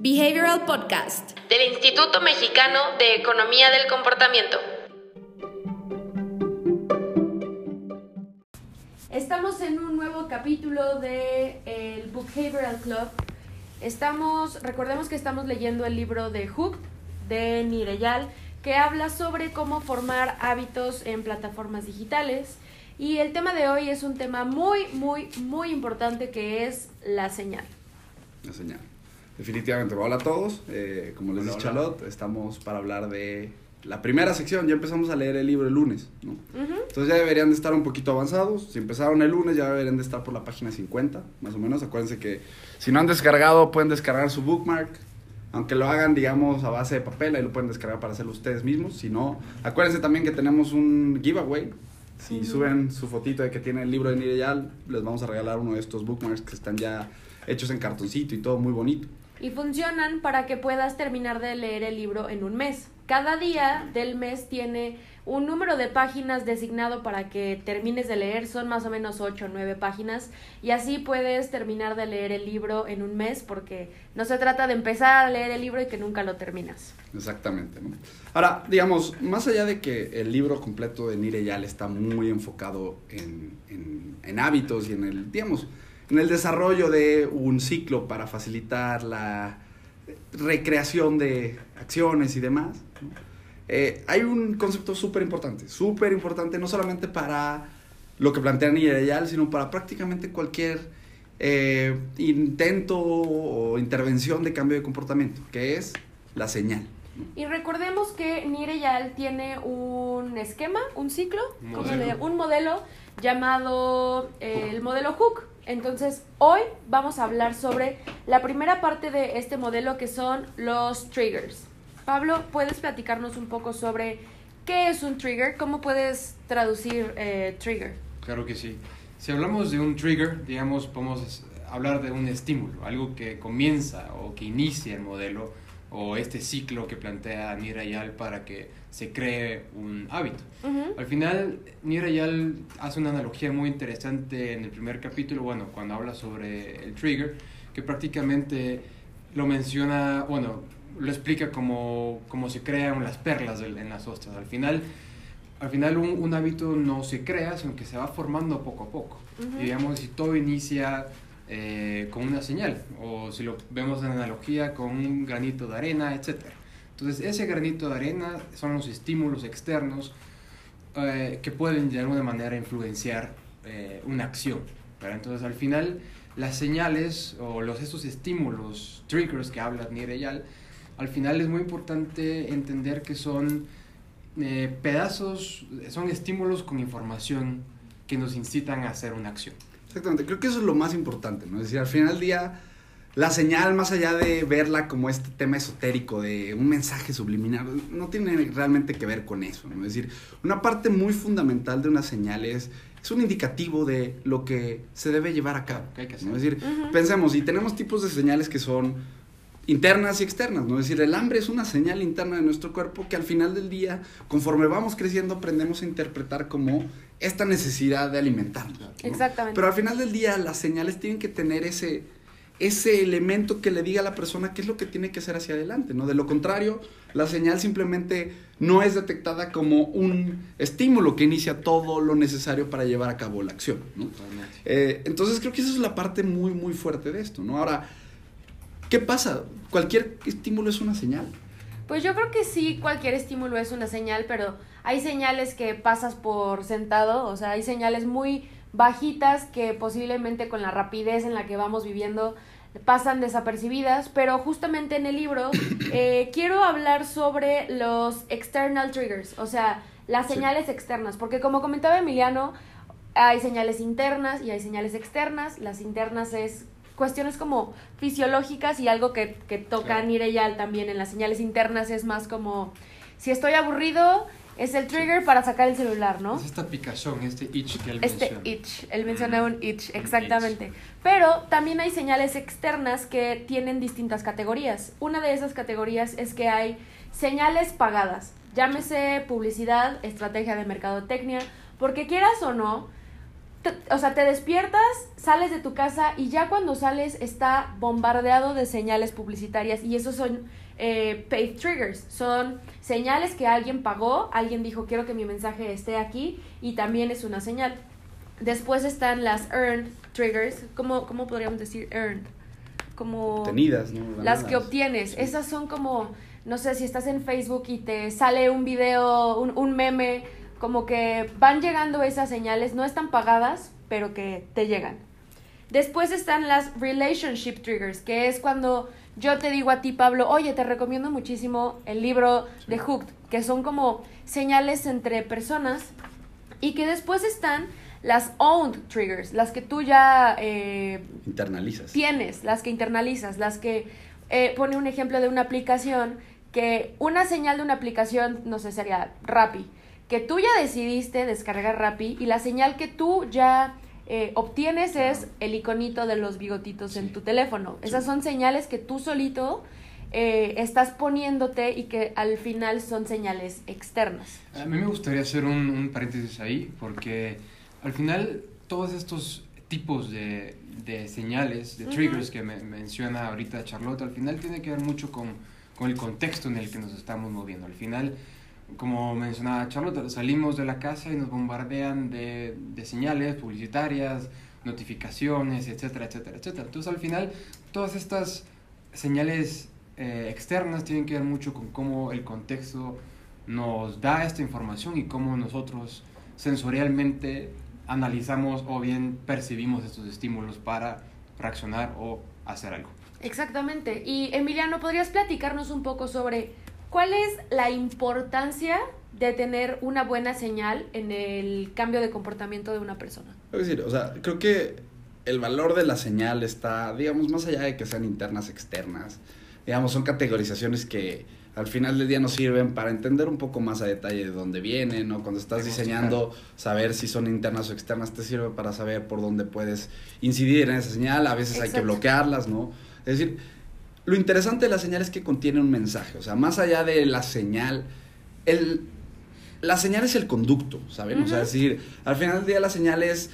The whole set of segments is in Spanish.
Behavioral Podcast del Instituto Mexicano de Economía del Comportamiento. Estamos en un nuevo capítulo de el Behavioral Club. Estamos, recordemos que estamos leyendo el libro de Hooked de Nireyal, que habla sobre cómo formar hábitos en plataformas digitales. Y el tema de hoy es un tema muy, muy, muy importante que es la señal. La señal. Definitivamente. Hola a todos. Eh, como les dice Charlotte, estamos para hablar de la primera sección. Ya empezamos a leer el libro el lunes. ¿no? Entonces ya deberían de estar un poquito avanzados. Si empezaron el lunes, ya deberían de estar por la página 50, más o menos. Acuérdense que si no han descargado, pueden descargar su bookmark. Aunque lo hagan, digamos, a base de papel, ahí lo pueden descargar para hacerlo ustedes mismos. Si no, acuérdense también que tenemos un giveaway. Si suben su fotito de que tienen el libro de Nireyal, les vamos a regalar uno de estos bookmarks que están ya hechos en cartoncito y todo muy bonito y funcionan para que puedas terminar de leer el libro en un mes. Cada día del mes tiene un número de páginas designado para que termines de leer, son más o menos 8 o 9 páginas y así puedes terminar de leer el libro en un mes porque no se trata de empezar a leer el libro y que nunca lo terminas. Exactamente. ¿no? Ahora, digamos, más allá de que el libro completo de Nire Yal está muy enfocado en, en, en hábitos y en el, digamos, en el desarrollo de un ciclo para facilitar la recreación de acciones y demás. Eh, hay un concepto súper importante, súper importante, no solamente para lo que plantean ideal, sino para prácticamente cualquier eh, intento o intervención de cambio de comportamiento, que es la señal. Y recordemos que Nireyal tiene un esquema, un ciclo, un modelo llamado eh, el modelo Hook. Entonces, hoy vamos a hablar sobre la primera parte de este modelo que son los triggers. Pablo, ¿puedes platicarnos un poco sobre qué es un trigger? ¿Cómo puedes traducir eh, trigger? Claro que sí. Si hablamos de un trigger, digamos, podemos hablar de un estímulo, algo que comienza o que inicia el modelo o este ciclo que plantea Nirayal para que se cree un hábito. Al final, Nirayal hace una analogía muy interesante en el primer capítulo, bueno, cuando habla sobre el trigger, que prácticamente lo menciona, bueno, lo explica como, como se crean las perlas en las ostras. Al final, al final un, un, hábito no se crea, sino que se va formando poco a poco. Y digamos, si todo inicia eh, con una señal, o si lo vemos en analogía con un granito de arena, etc. Entonces ese granito de arena son los estímulos externos eh, que pueden de alguna manera influenciar eh, una acción. Entonces al final las señales o los, estos estímulos, triggers que habla Nireyal, al final es muy importante entender que son pedazos, son estímulos con información que nos incitan a hacer una acción. Exactamente, creo que eso es lo más importante, ¿no? Es decir, al final del día, la señal, más allá de verla como este tema esotérico de un mensaje subliminal, no tiene realmente que ver con eso, ¿no? Es decir, una parte muy fundamental de una señal es, es un indicativo de lo que se debe llevar a cabo. ¿no? Es decir, pensemos, y tenemos tipos de señales que son internas y externas, ¿no? Es decir, el hambre es una señal interna de nuestro cuerpo que al final del día, conforme vamos creciendo, aprendemos a interpretar como esta necesidad de alimentarnos. Exactamente. Pero al final del día, las señales tienen que tener ese, ese elemento que le diga a la persona qué es lo que tiene que hacer hacia adelante, ¿no? De lo contrario, la señal simplemente no es detectada como un estímulo que inicia todo lo necesario para llevar a cabo la acción, ¿no? Eh, entonces creo que esa es la parte muy, muy fuerte de esto, ¿no? Ahora, ¿qué pasa? Cualquier estímulo es una señal. Pues yo creo que sí, cualquier estímulo es una señal, pero hay señales que pasas por sentado, o sea, hay señales muy bajitas que posiblemente con la rapidez en la que vamos viviendo pasan desapercibidas, pero justamente en el libro eh, quiero hablar sobre los external triggers, o sea, las señales externas, porque como comentaba Emiliano, hay señales internas y hay señales externas, las internas es cuestiones como fisiológicas y algo que, que toca Nireyal también en las señales internas es más como si estoy aburrido es el trigger para sacar el celular, ¿no? Es esta picazón, este itch que él este menciona. itch, él menciona un itch, exactamente. Pero también hay señales externas que tienen distintas categorías. Una de esas categorías es que hay señales pagadas, llámese publicidad, estrategia de mercadotecnia, porque quieras o no, o sea, te despiertas, sales de tu casa y ya cuando sales está bombardeado de señales publicitarias y esos son eh, paid triggers. Son señales que alguien pagó, alguien dijo quiero que mi mensaje esté aquí y también es una señal. Después están las earned triggers. ¿Cómo, cómo podríamos decir earned? Como... Obtenidas, ¿no? Las que obtienes. Esas son como, no sé, si estás en Facebook y te sale un video, un, un meme, como que van llegando esas señales, no están pagadas, pero que te llegan. Después están las relationship triggers, que es cuando yo te digo a ti, Pablo, oye, te recomiendo muchísimo el libro de Hooked, que son como señales entre personas y que después están las owned triggers, las que tú ya eh, internalizas. Tienes, las que internalizas, las que eh, pone un ejemplo de una aplicación que una señal de una aplicación, no sé, sería Rappi, que tú ya decidiste descargar Rappi y la señal que tú ya eh, obtienes es el iconito de los bigotitos en tu teléfono. Esas son señales que tú solito eh, estás poniéndote y que al final son señales externas. A mí me gustaría hacer un, paréntesis ahí, porque al final todos estos tipos de, de señales, de triggers que me, menciona ahorita Charlotte, al final tiene que ver mucho con, con el contexto en el que nos estamos moviendo. Al final como mencionaba Charlotte, salimos de la casa y nos bombardean de, de, señales publicitarias, notificaciones, etcétera, etcétera, etcétera. Entonces al final todas estas señales eh, externas tienen que ver mucho con cómo el contexto nos da esta información y cómo nosotros sensorialmente analizamos o bien percibimos estos estímulos para reaccionar o hacer algo. Exactamente. Y Emiliano, ¿podrías platicarnos un poco sobre ¿Cuál es la importancia de tener una buena señal en el cambio de comportamiento de una persona? Es decir, o sea, creo que el valor de la señal está, digamos, más allá de que sean internas, externas. Digamos, son categorizaciones que al final del día nos sirven para entender un poco más a detalle de dónde vienen, ¿no? Cuando estás diseñando, saber si son internas o externas te sirve para saber por dónde puedes incidir en esa señal. A veces hay que bloquearlas, ¿no? Es decir, lo interesante de la señal es que contiene un mensaje, o sea, más allá de la señal, el, la señal es el conducto, ¿saben? O sea, es decir, al final del día la señal es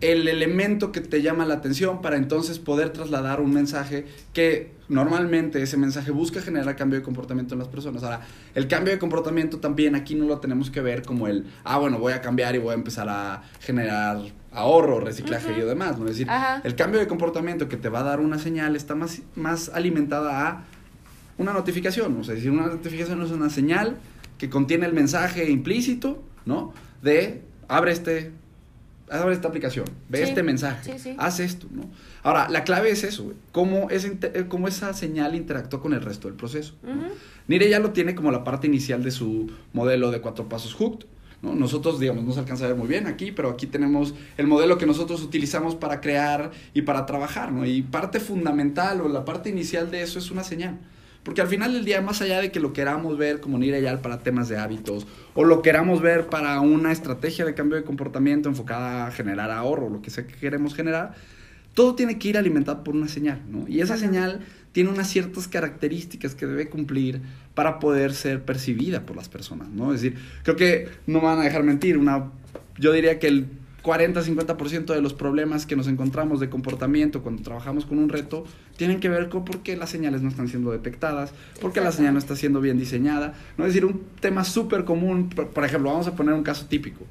el elemento que te llama la atención para entonces poder trasladar un mensaje que normalmente ese mensaje busca generar cambio de comportamiento en las personas. Ahora, el cambio de comportamiento también aquí no lo tenemos que ver como el, ah, bueno, voy a cambiar y voy a empezar a generar ahorro, reciclaje y demás, ¿no? Es decir, el cambio de comportamiento que te va a dar una señal está más, más alimentada a una notificación, o sea, es decir, una notificación es una señal que contiene el mensaje implícito, ¿no? De, abre este abre esta aplicación, ve este mensaje, haz esto, ¿no? Ahora, la clave es eso, cómo, eh, cómo esa señal interactuó con el resto del proceso. Nire ya lo tiene como la parte inicial de su modelo de cuatro pasos hooked, ¿no? Nosotros, digamos, no se alcanza a ver muy bien aquí, pero aquí tenemos el modelo que nosotros utilizamos para crear y para trabajar, ¿no? Y parte fundamental o la parte inicial de eso es una señal. Porque al final del día, más allá de que lo queramos ver como Nireyal para temas de hábitos, o lo queramos ver para una estrategia de cambio de comportamiento enfocada a generar ahorro, lo que sea que queremos generar, todo tiene que ir alimentado por una señal, ¿no? Y esa señal tiene unas ciertas características que debe cumplir para poder ser percibida por las personas, ¿no? Es decir, creo que no me van a dejar mentir, una, yo diría que el 40-50% de los problemas que nos encontramos de comportamiento cuando trabajamos con un reto tienen que ver con por qué las señales no están siendo detectadas, por qué la señal no está siendo bien diseñada. ¿no? Es decir, un tema súper común, por ejemplo, vamos a poner un caso típico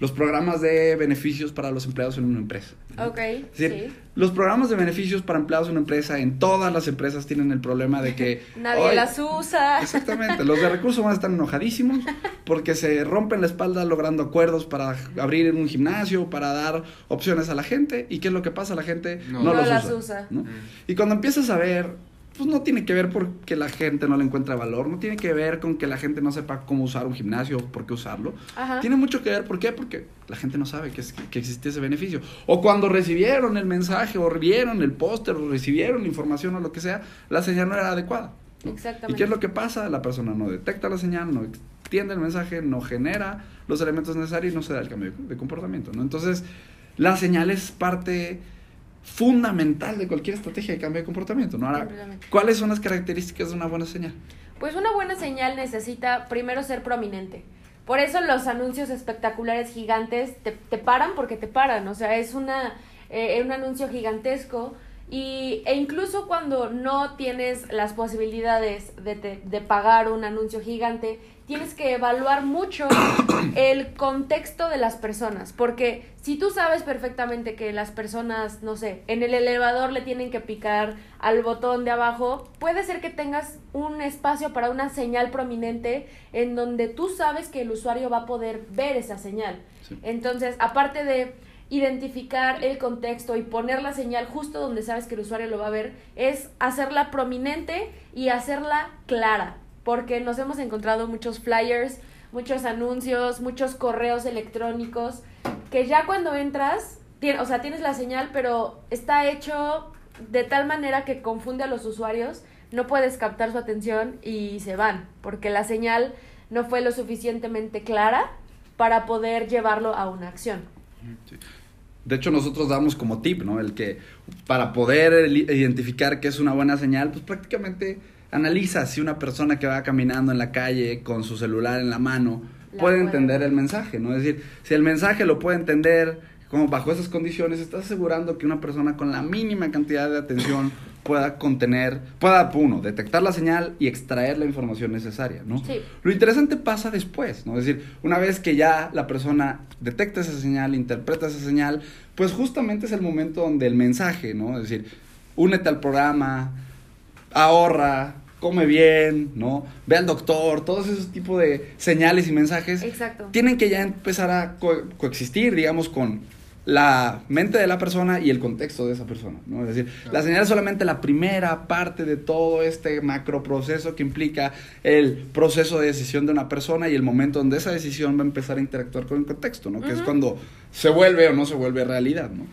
los programas de beneficios para los empleados en una empresa. Ok. Es decir, los programas de beneficios para empleados en una empresa, en todas las empresas tienen el problema de que... Nadie las usa. Exactamente. Los de recursos humanos están enojadísimos porque se rompen la espalda logrando acuerdos para abrir un gimnasio, para dar opciones a la gente. ¿Y qué es lo que pasa? La gente no, los las usa. Mm. Y cuando empiezas a ver pues no tiene que ver porque la gente no le encuentra valor, no tiene que ver con que la gente no sepa cómo usar un gimnasio o por qué usarlo. Tiene mucho que ver, ¿por qué? Porque la gente no sabe que, es, que existe ese beneficio. O cuando recibieron el mensaje, o vieron el póster, o recibieron la información o lo que sea, la señal no era adecuada. Exactamente. ¿Y qué es lo que pasa? La persona no detecta la señal, no extiende el mensaje, no genera los elementos necesarios y no se da el cambio de comportamiento, ¿no? Entonces, la señal es parte fundamental de cualquier estrategia de cambio de comportamiento. ¿no? Ahora, ¿cuáles son las características de una buena señal? Pues una buena señal necesita primero ser prominente. Por eso los anuncios espectaculares gigantes te, te paran porque te paran, o sea, es una, eh, un anuncio gigantesco y, e incluso cuando no tienes las posibilidades de, de, pagar un anuncio gigante, tienes que evaluar mucho el contexto de las personas. Porque si tú sabes perfectamente que las personas, no sé, en el elevador le tienen que picar al botón de abajo, puede ser que tengas un espacio para una señal prominente en donde tú sabes que el usuario va a poder ver esa señal. Entonces, aparte de identificar el contexto y poner la señal justo donde sabes que el usuario lo va a ver, es hacerla prominente y hacerla clara, porque nos hemos encontrado muchos flyers, muchos anuncios, muchos correos electrónicos, que ya cuando entras, o sea, tienes la señal, pero está hecho de tal manera que confunde a los usuarios, no puedes captar su atención y se van, porque la señal no fue lo suficientemente clara para poder llevarlo a una acción. De hecho, nosotros damos como tip, ¿no? El que para poder identificar qué es una buena señal, pues prácticamente analiza si una persona que va caminando en la calle con su celular en la mano puede entender el mensaje, ¿no? Es decir, si el mensaje lo puede entender como bajo esas condiciones, estás asegurando que una persona con la mínima cantidad de atención pueda contener, pueda, uno, detectar la señal y extraer la información necesaria, ¿no? Sí. Lo interesante pasa después, ¿no? Es decir, una vez que ya la persona detecta esa señal, interpreta esa señal, pues justamente es el momento donde el mensaje, ¿no? Es decir, únete al programa, ahorra, come bien, ¿no? Ve al doctor, todos esos tipos de señales y mensajes Exacto. tienen que ya empezar a coexistir, digamos, con la mente de la persona y el contexto de esa persona, ¿no? Es decir, la señal es solamente la primera parte de todo este macro proceso que implica el proceso de decisión de una persona y el momento donde esa decisión va a empezar a interactuar con el contexto, ¿no? Que es cuando se vuelve o no se vuelve realidad, ¿no?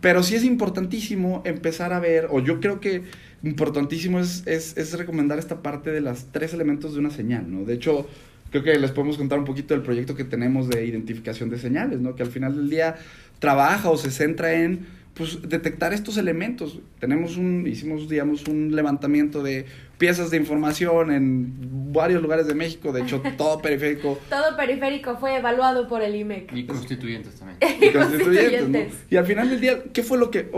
Pero sí es importantísimo empezar a ver, o yo creo que importantísimo es, es, es recomendar esta parte de los tres elementos de una señal, ¿no? De hecho, creo que les podemos contar un poquito del proyecto que tenemos de identificación de señales, ¿no? Que al final del día trabaja o se centra en pues detectar estos elementos. Tenemos un, hicimos, digamos, un levantamiento de piezas de información en varios lugares de México, de hecho, todo periférico. todo periférico fue evaluado por el IMEC. Y constituyentes también. y constituyentes, Y al final del día, ¿qué fue lo que,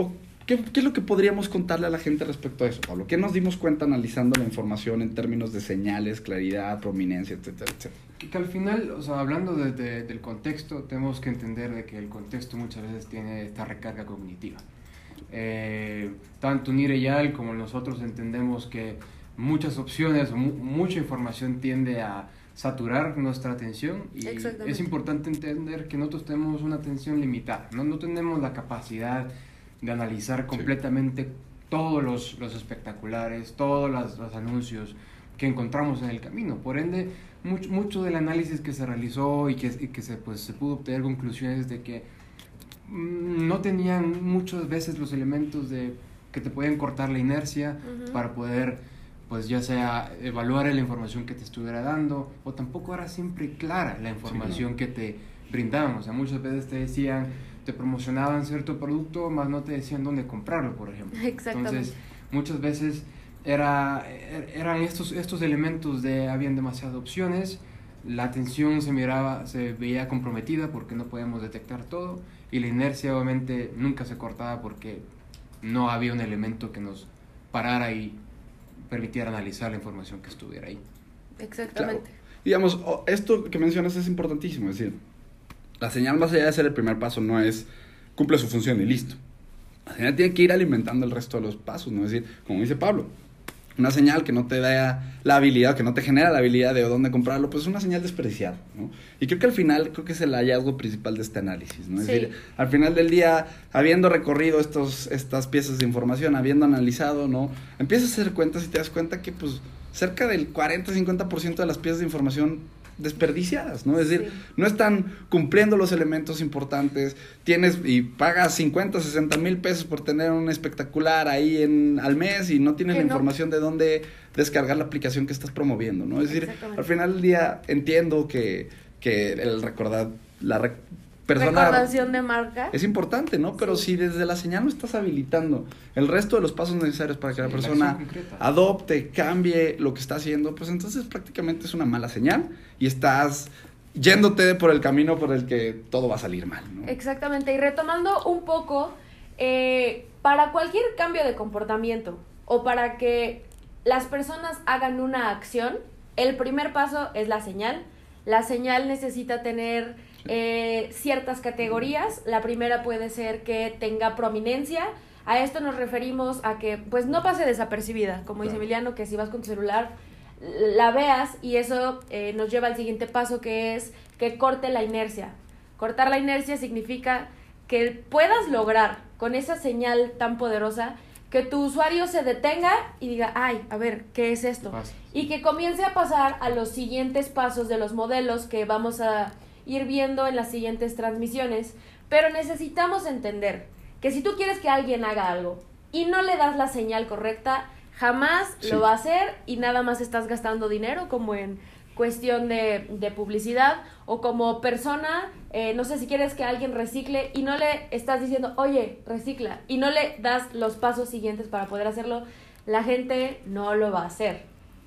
¿Qué, es lo que podríamos contarle a la gente respecto a eso, Pablo? ¿Qué nos dimos cuenta analizando la información en términos de señales, claridad, prominencia, etcétera, etcétera? Que, al final, o sea, hablando de, del contexto, tenemos que entender de que el contexto muchas veces tiene esta recarga cognitiva. Eh, tanto Nireyal como nosotros entendemos que muchas opciones, mucha información tiende a saturar nuestra atención y es importante entender que nosotros tenemos una atención limitada, no, no tenemos la capacidad de analizar completamente todos los, los, espectaculares, todos los, anuncios que encontramos en el camino. Por ende, mucho, mucho del análisis que se realizó y que, que se, pues, se pudo obtener conclusiones de que mm, no tenían muchas veces los elementos de que te pueden cortar la inercia para poder pues ya sea evaluar la información que te estuviera dando o tampoco era siempre clara la información que te brindaban, o sea, muchas veces te decían te promocionaban cierto producto, más no te decían dónde comprarlo, por ejemplo. Entonces, muchas veces era, er, eran estos, estos elementos de habían demasiadas opciones, la atención se miraba, se veía comprometida porque no podíamos detectar todo y la inercia obviamente nunca se cortaba porque no había un elemento que nos parara y permitiera analizar la información que estuviera ahí. Exactamente. Digamos, esto que mencionas es importantísimo, es decir, la señal más allá de ser el primer paso no es cumple su función y listo. La señal tiene que ir alimentando el resto de los pasos, ¿no? Es decir, como dice Pablo, una señal que no te da la habilidad, que no te genera la habilidad de dónde comprarlo, pues es una señal desperdiciada, ¿no? Y creo que al final, creo que es el hallazgo principal de este análisis, ¿no? Es decir, al final del día, habiendo recorrido estos, estas piezas de información, habiendo analizado, ¿no? Empiezas a hacer cuentas y te das cuenta que, pues, cerca del 40-50% de las piezas de información desperdiciadas, ¿no? Es decir, no están cumpliendo los elementos importantes, tienes y pagas 50, 60 mil pesos por tener un espectacular ahí en, al mes y no tienes la información de dónde descargar la aplicación que estás promoviendo, ¿no? Es decir, al final del día entiendo que, que el recordar, la Recordación de marca. Es importante, ¿no? Pero si desde la señal no estás habilitando el resto de los pasos necesarios para que la persona adopte, cambie lo que está haciendo, pues entonces prácticamente es una mala señal y estás yéndote por el camino por el que todo va a salir mal. ¿no? Exactamente, y retomando un poco, eh, para cualquier cambio de comportamiento o para que las personas hagan una acción, el primer paso es la señal. La señal necesita tener eh, ciertas categorías. La primera puede ser que tenga prominencia. A esto nos referimos a que pues no pase desapercibida, como dice Emiliano, que si vas con tu celular la veas y eso eh, nos lleva al siguiente paso que es que corte la inercia. Cortar la inercia significa que puedas lograr con esa señal tan poderosa que tu usuario se detenga y diga, ay, a ver, ¿qué es esto? Y que comience a pasar a los siguientes pasos de los modelos que vamos a ir viendo en las siguientes transmisiones. Pero necesitamos entender que si tú quieres que alguien haga algo y no le das la señal correcta, jamás lo va a hacer y nada más estás gastando dinero como en cuestión de, de publicidad o como persona, eh, no sé si quieres que alguien recicle y no le estás diciendo, oye, recicla, y no le das los pasos siguientes para poder hacerlo, la gente no lo va a hacer.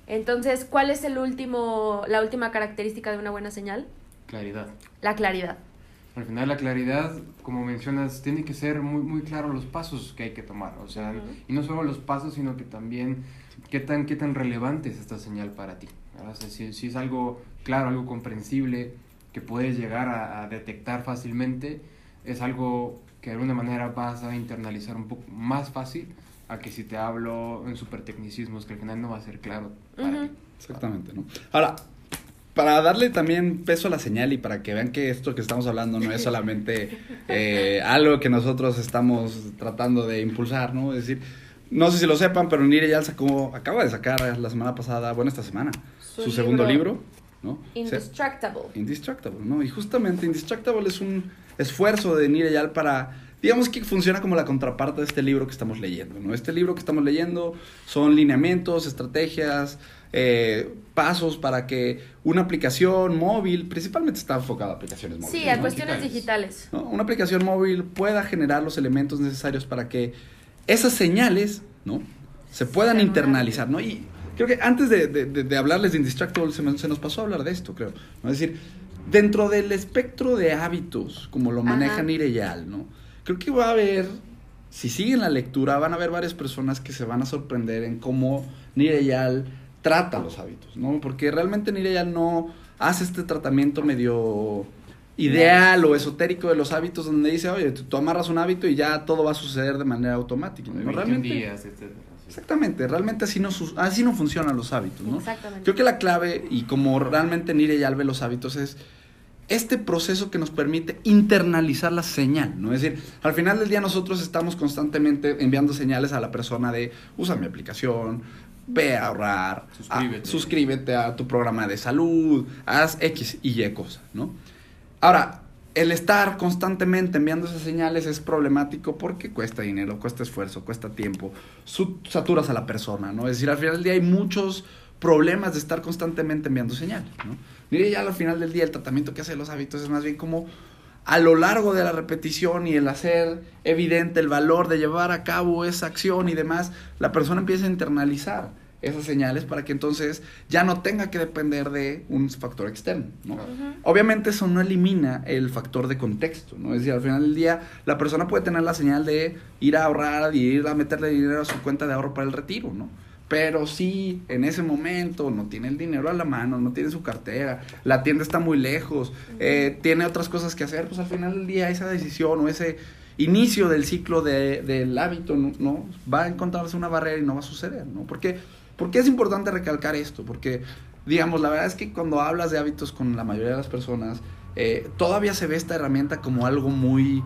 Entonces, ¿cuál es el último, la última característica de una buena señal? Claridad. La claridad. Al final la claridad, como mencionas, tiene que ser muy, muy claro los pasos que hay que tomar. O sea, y no solo los pasos, sino que también qué tan, qué tan relevante es esta señal para ti. si, es algo claro, algo comprensible, que puedes llegar a, detectar fácilmente, es algo que de alguna manera vas a internalizar un poco más fácil a que si te hablo en super tecnicismos que al final no va a ser claro para ti. Exactamente, ¿no? Ahora, para darle también peso a la señal y para que vean que esto que estamos hablando no es solamente eh, algo que nosotros estamos tratando de impulsar, ¿no? Es decir, no sé si lo sepan, pero Nire ya sacó, acaba de sacar la semana pasada, bueno, esta semana, su, segundo libro, ¿no? Indestructible. Indestructible, ¿no? Y justamente Indestructible es un esfuerzo de Nire Yal para digamos que funciona como la contraparte de este libro que estamos leyendo, ¿no? Este libro que estamos leyendo son lineamientos, estrategias, eh, pasos para que una aplicación móvil, principalmente está enfocada a aplicaciones móviles. Sí, a cuestiones digitales. Una aplicación móvil pueda generar los elementos necesarios para que esas señales, ¿no? Se puedan internalizar, ¿no? Y creo que antes de, de, hablarles de Indistractable se, nos pasó a hablar de esto, creo. ¿no? Es decir, dentro del espectro de hábitos, como lo maneja Nireyal, ¿no? Creo que va a haber, si siguen la lectura, van a haber varias personas que se van a sorprender en cómo Nireyal trata los hábitos, ¿no? Porque realmente Nireyal no hace este tratamiento medio ideal o esotérico de los hábitos donde dice, oye, tú, amarras un hábito y ya todo va a suceder de manera automática. ¿no? Realmente, Exactamente, realmente así no, así no funcionan los hábitos, ¿no? Exactamente. Creo que la clave, y como realmente Nire ya ve los hábitos, es este proceso que nos permite internalizar la señal, ¿no? Es decir, al final del día nosotros estamos constantemente enviando señales a la persona de usa mi aplicación, ve a ahorrar, suscríbete, suscríbete a tu programa de salud, haz X y Y cosas, ¿no? Ahora, el estar constantemente enviando esas señales es problemático porque cuesta dinero, cuesta esfuerzo, cuesta tiempo, saturas a la persona, ¿no? Es decir, al final del día hay muchos problemas de estar constantemente enviando señales, ¿no? Mire, ya al final del día el tratamiento que hace los hábitos es más bien como a lo largo de la repetición y el hacer evidente el valor de llevar a cabo esa acción y demás, la persona empieza a internalizar esas señales para que entonces ya no tenga que depender de un factor externo, ¿no? Obviamente eso no elimina el factor de contexto, ¿no? Es decir, al final del día la persona puede tener la señal de ir a ahorrar y ir a meterle dinero a su cuenta de ahorro para el retiro, ¿no? Pero si en ese momento no tiene el dinero a la mano, no tiene su cartera, la tienda está muy lejos, eh, tiene otras cosas que hacer, pues al final del día esa decisión o ese inicio del ciclo de, del hábito ¿no? ¿no? va a encontrarse una barrera y no va a suceder, ¿no? Porque ¿Por qué es importante recalcar esto? Porque, digamos, la verdad es que cuando hablas de hábitos con la mayoría de las personas, eh, todavía se ve esta herramienta como algo muy,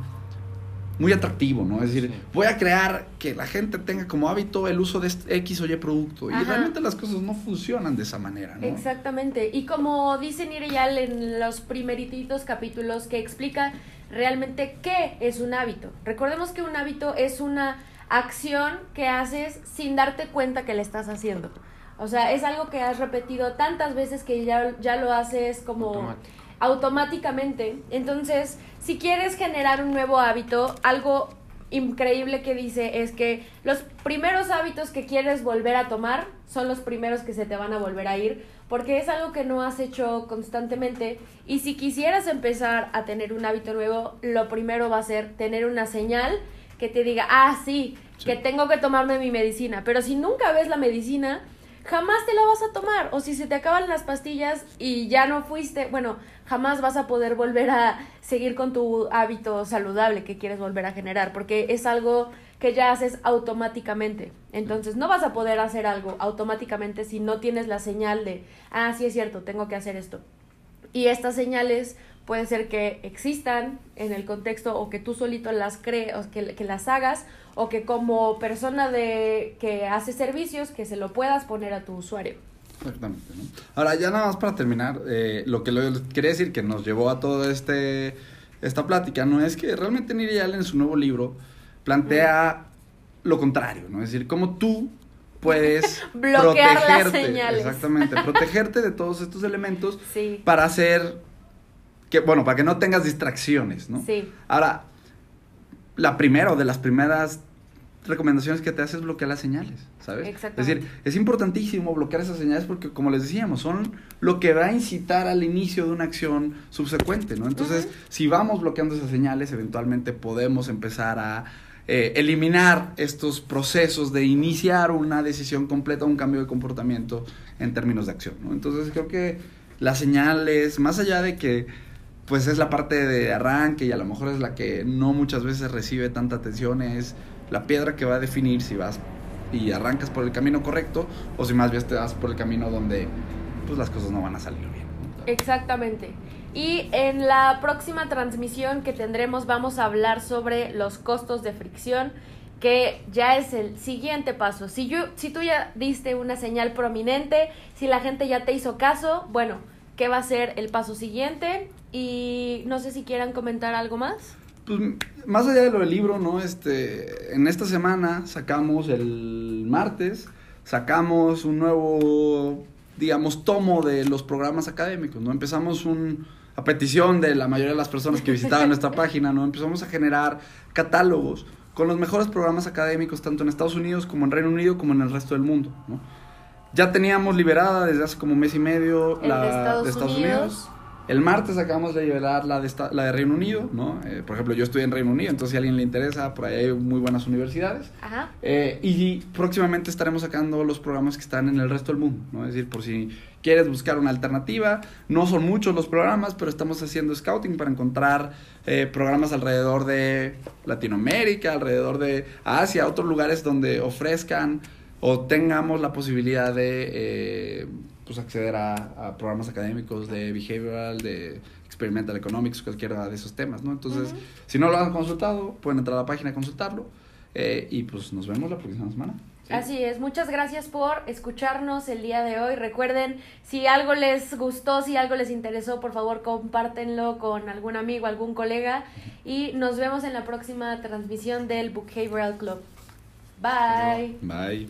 muy atractivo, ¿no? Es decir, voy a crear que la gente tenga como hábito el uso de este X o Y producto. Y realmente las cosas no funcionan de esa manera, ¿no? Exactamente. Y como dice Nireyal en los primeritos capítulos que explica realmente qué es un hábito. Recordemos que un hábito es una acción que haces sin darte cuenta que le estás haciendo. O sea, es algo que has repetido tantas veces que ya, ya lo haces como automáticamente. Entonces, si quieres generar un nuevo hábito, algo increíble que dice es que los primeros hábitos que quieres volver a tomar son los primeros que se te van a volver a ir, porque es algo que no has hecho constantemente y si quisieras empezar a tener un hábito nuevo, lo primero va a ser tener una señal que te diga, ah, sí, que tengo que tomarme mi medicina, pero si nunca ves la medicina, jamás te la vas a tomar. O si se te acaban las pastillas y ya no fuiste, bueno, jamás vas a poder volver a seguir con tu hábito saludable que quieres volver a generar, porque es algo que ya haces automáticamente. Entonces no vas a poder hacer algo automáticamente si no tienes la señal de, ah, sí es cierto, tengo que hacer esto. Y estas señales pueden ser que existan en el contexto o que tú solito las crees, o que, que las hagas, o que como persona de que hace servicios, que se lo puedas poner a tu usuario. Exactamente. ¿no? Ahora, ya nada más para terminar, eh, lo que lo, quería decir que nos llevó a todo este esta plática, no es que realmente Nirial en su nuevo libro plantea lo contrario, ¿no? Es decir, cómo tú puedes bloquear las señales. Exactamente, protegerte de todos estos elementos sí. para hacer que, bueno, para que no tengas distracciones, ¿no? Sí. Ahora, la primera o de las primeras recomendaciones que te hace es bloquear las señales, ¿sabes? Es decir, es importantísimo bloquear esas señales porque, como les decíamos, son lo que va a incitar al inicio de una acción subsecuente, ¿no? Entonces, si vamos bloqueando esas señales, eventualmente podemos empezar a eh, eliminar estos procesos de iniciar una decisión completa, un cambio de comportamiento en términos de acción, ¿no? Entonces, creo que las señales, más allá de que pues es la parte de arranque y a lo mejor es la que no muchas veces recibe tanta atención, es la piedra que va a definir si vas y arrancas por el camino correcto o si más bien te vas por el camino donde pues las cosas no van a salir bien. Exactamente. Y en la próxima transmisión que tendremos vamos a hablar sobre los costos de fricción, que ya es el siguiente paso. Si, yo, si tú ya diste una señal prominente, si la gente ya te hizo caso, bueno, ¿qué va a ser el paso siguiente? Y no sé si quieran comentar algo más. Pues más allá de lo del libro, ¿no? Este, en esta semana sacamos el martes, sacamos un nuevo, digamos, tomo de los programas académicos, ¿no? Empezamos un, a petición de la mayoría de las personas que visitaban nuestra página, ¿no? Empezamos a generar catálogos con los mejores programas académicos, tanto en Estados Unidos como en Reino Unido, como en el resto del mundo, ¿no? Ya teníamos liberada desde hace como un mes y medio la de Estados, Unidos el martes acabamos de liberar la de, la de Reino Unido, ¿no? Eh, por ejemplo, yo estoy en Reino Unido, entonces si a alguien le interesa, por ahí hay muy buenas universidades. Ajá. Eh, y próximamente estaremos sacando los programas que están en el resto del mundo, ¿no? Es decir, por si quieres buscar una alternativa, no son muchos los programas, pero estamos haciendo scouting para encontrar eh, programas alrededor de Latinoamérica, alrededor de Asia, otros lugares donde ofrezcan o tengamos la posibilidad de pues, acceder a, programas académicos de behavioral, de experimental economics, cualquiera de esos temas, ¿no? Entonces, si no lo han consultado, pueden entrar a la página a consultarlo eh, y pues nos vemos la próxima semana. Así es, muchas gracias por escucharnos el día de hoy. Recuerden, si algo les gustó, si algo les interesó, por favor compártenlo con algún amigo, algún colega y nos vemos en la próxima transmisión del Behavioral Club. Bye. Bye.